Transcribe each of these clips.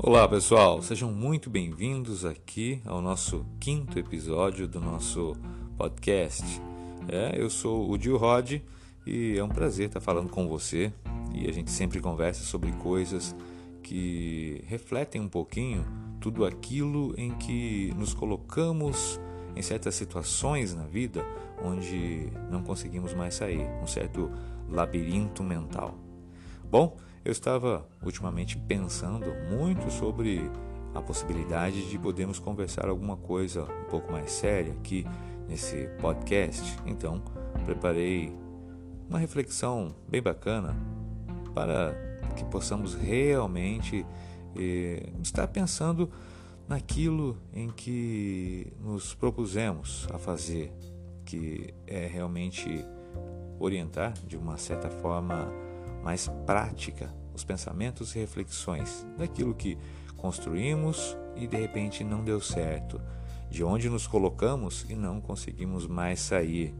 Olá pessoal, sejam muito bem-vindos aqui ao nosso quinto episódio do nosso podcast. É, eu sou o Dio Rod e é um prazer estar falando com você e a gente sempre conversa sobre coisas que refletem um pouquinho tudo aquilo em que nos colocamos em certas situações na vida onde não conseguimos mais sair, um certo labirinto mental. Bom, eu estava ultimamente pensando muito sobre a possibilidade de podermos conversar alguma coisa um pouco mais séria aqui nesse podcast. Então, preparei uma reflexão bem bacana para que possamos realmente eh, estar pensando naquilo em que nos propusemos a fazer, que é realmente orientar de uma certa forma mais prática os pensamentos e reflexões daquilo que construímos e de repente não deu certo, de onde nos colocamos e não conseguimos mais sair.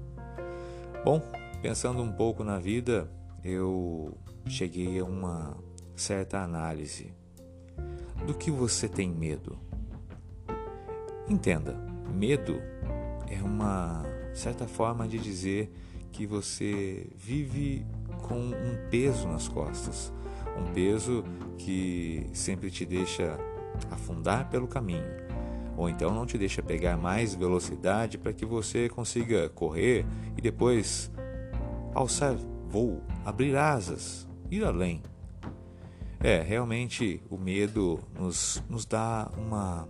Bom, pensando um pouco na vida, eu cheguei a uma certa análise. Do que você tem medo? Entenda, medo é uma certa forma de dizer que você vive com um peso nas costas, um peso que sempre te deixa afundar pelo caminho, ou então não te deixa pegar mais velocidade para que você consiga correr e depois alçar voo, abrir asas, ir além. É, realmente o medo nos, nos dá uma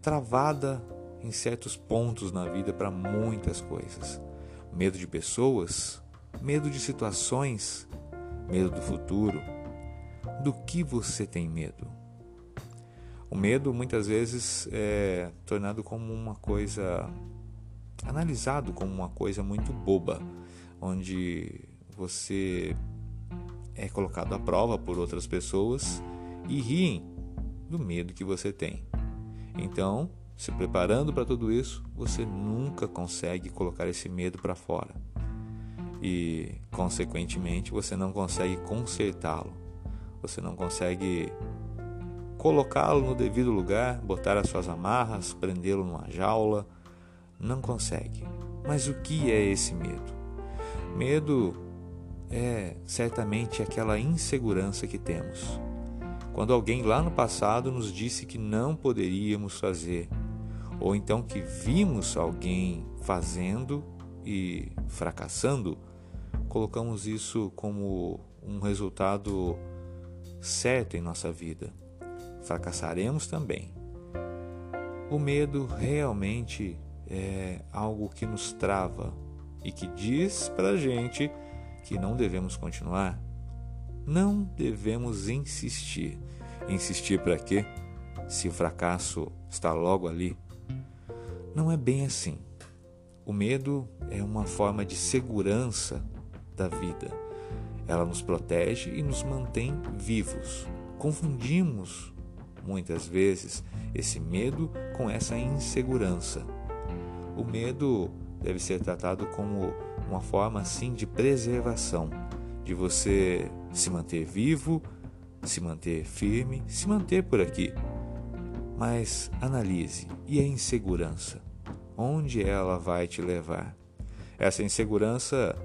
travada em certos pontos na vida para muitas coisas. Medo de pessoas, medo de situações, medo do futuro. Do que você tem medo? O medo muitas vezes é tornado como uma coisa, analisado como uma coisa muito boba, onde você é colocado à prova por outras pessoas e riem do medo que você tem. Então, se preparando para tudo isso, você nunca consegue colocar esse medo para fora e, consequentemente, você não consegue consertá-lo, você não consegue colocá-lo no devido lugar, botar as suas amarras, prendê-lo numa jaula. Não consegue. Mas o que é esse medo? Medo é certamente aquela insegurança que temos. Quando alguém lá no passado nos disse que não poderíamos fazer, ou então que vimos alguém fazendo e fracassando, colocamos isso como um resultado certo em nossa vida. Fracassaremos também. O medo realmente é algo que nos trava e que diz para a gente que não devemos continuar. Não devemos insistir. Insistir para quê? Se o fracasso está logo ali. Não é bem assim. O medo é uma forma de segurança da vida. Ela nos protege e nos mantém vivos. Confundimos muitas vezes esse medo com essa insegurança. O medo deve ser tratado como uma forma assim de preservação, de você se manter vivo, se manter firme, se manter por aqui. Mas analise, e a insegurança? Onde ela vai te levar? Essa insegurança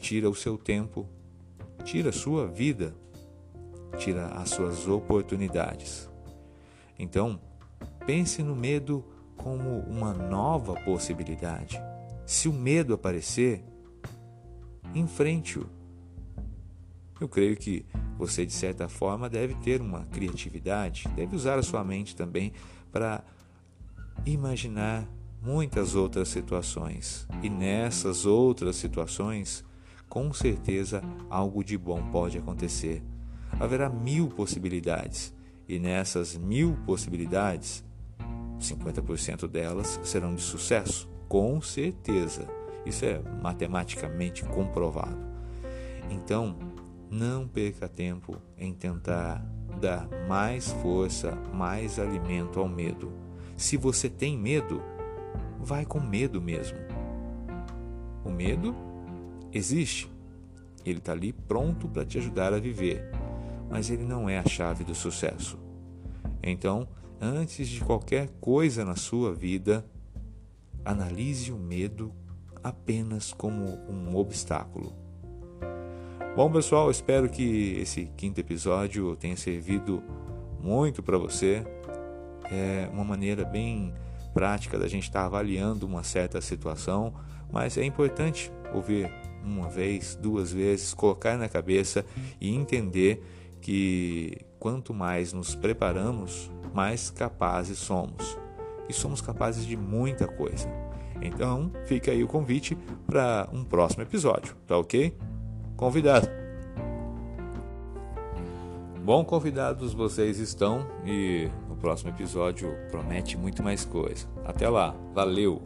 tira o seu tempo, tira a sua vida, tira as suas oportunidades. Então, pense no medo como uma nova possibilidade. Se o medo aparecer, enfrente-o. Eu creio que você, de certa forma, deve ter uma criatividade, deve usar a sua mente também para imaginar muitas outras situações. E nessas outras situações, com certeza algo de bom pode acontecer. Haverá mil possibilidades, e nessas mil possibilidades, 50% delas serão de sucesso, com certeza. Isso é matematicamente comprovado. Então, não perca tempo em tentar dar mais força, mais alimento ao medo. Se você tem medo, vai com medo mesmo. O medo existe. Ele está ali pronto para te ajudar a viver. mas ele não é a chave do sucesso. Então, antes de qualquer coisa na sua vida, analise o medo apenas como um obstáculo. Bom, pessoal, espero que esse quinto episódio tenha servido muito para você. É uma maneira bem prática da gente estar avaliando uma certa situação, mas é importante ouvir uma vez, duas vezes, colocar na cabeça e entender que quanto mais nos preparamos, mais capazes somos. E somos capazes de muita coisa. Então, fica aí o convite para um próximo episódio, tá ok? Convidado. Bom, convidados vocês estão e o próximo episódio promete muito mais coisa. Até lá, valeu!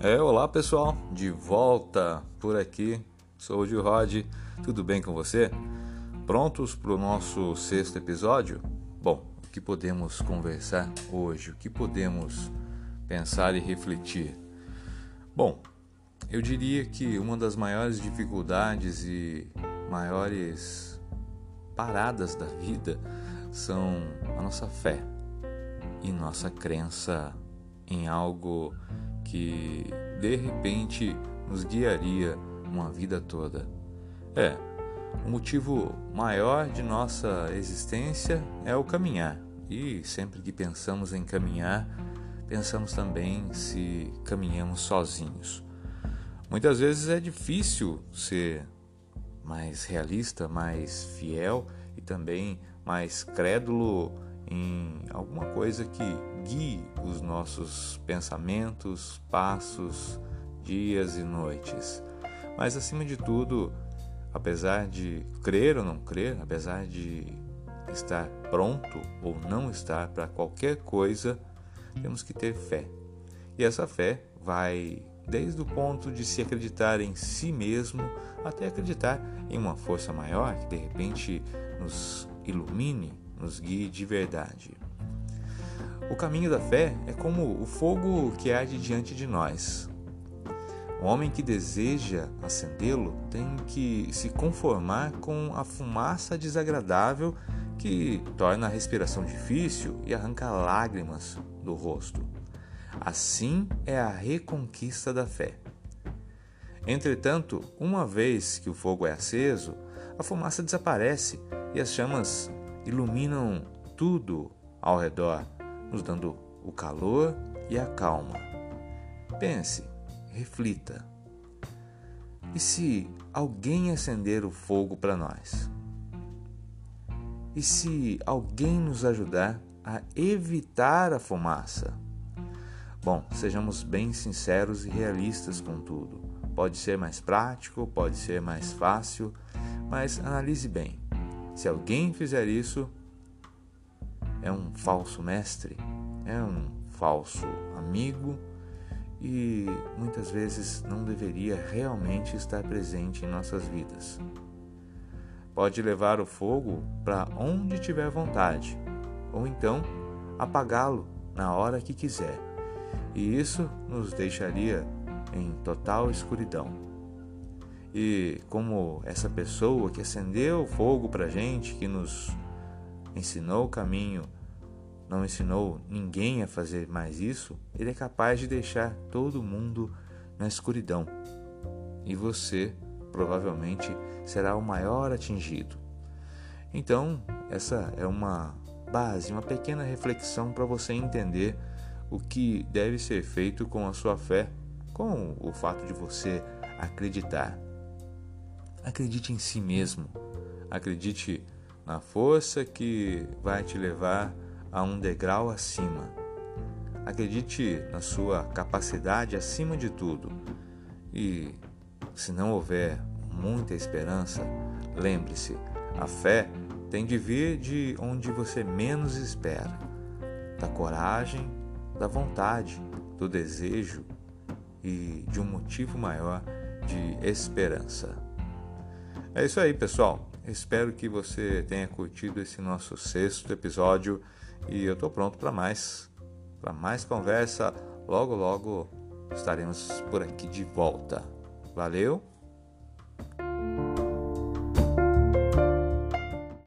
É, olá pessoal, de volta por aqui. Sou o Gil Rod, tudo bem com você? Prontos para o nosso sexto episódio? Bom, o que podemos conversar hoje? O que podemos pensar e refletir? Bom, eu diria que uma das maiores dificuldades e maiores paradas da vida são a nossa fé e nossa crença em algo que de repente nos guiaria uma vida toda. É, o motivo maior de nossa existência é o caminhar. E sempre que pensamos em caminhar, pensamos também se caminhamos sozinhos. Muitas vezes é difícil ser mais realista, mais fiel e também mais crédulo em alguma coisa que guie os nossos pensamentos, passos, dias e noites. Mas acima de tudo, apesar de crer ou não crer, apesar de estar pronto ou não estar para qualquer coisa, temos que ter fé. E essa fé vai desde o ponto de se acreditar em si mesmo até acreditar em uma força maior que de repente nos ilumine nos guie de verdade. O caminho da fé é como o fogo que arde diante de nós. O homem que deseja acendê-lo tem que se conformar com a fumaça desagradável que torna a respiração difícil e arranca lágrimas do rosto. Assim é a reconquista da fé. Entretanto, uma vez que o fogo é aceso, a fumaça desaparece e as chamas iluminam tudo ao redor, nos dando o calor e a calma. Pense, reflita. E se alguém acender o fogo para nós? E se alguém nos ajudar a evitar a fumaça? Bom, sejamos bem sinceros e realistas com tudo. Pode ser mais prático, pode ser mais fácil, mas analise bem. Se alguém fizer isso, é um falso mestre, é um falso amigo e muitas vezes não deveria realmente estar presente em nossas vidas. Pode levar o fogo para onde tiver vontade, ou então apagá-lo na hora que quiser, e isso nos deixaria em total escuridão. E como essa pessoa que acendeu o fogo para gente, que nos ensinou o caminho, não ensinou ninguém a fazer mais isso, ele é capaz de deixar todo mundo na escuridão. E você provavelmente será o maior atingido. Então, essa é uma base, uma pequena reflexão para você entender o que deve ser feito com a sua fé, com o fato de você acreditar. Acredite em si mesmo. Acredite na força que vai te levar a um degrau acima. Acredite na sua capacidade acima de tudo. E se não houver muita esperança, lembre-se: a fé tem de vir de onde você menos espera da coragem, da vontade, do desejo e de um motivo maior de esperança. É isso aí, pessoal. Espero que você tenha curtido esse nosso sexto episódio e eu estou pronto para mais. para mais conversa. Logo, logo estaremos por aqui de volta. Valeu!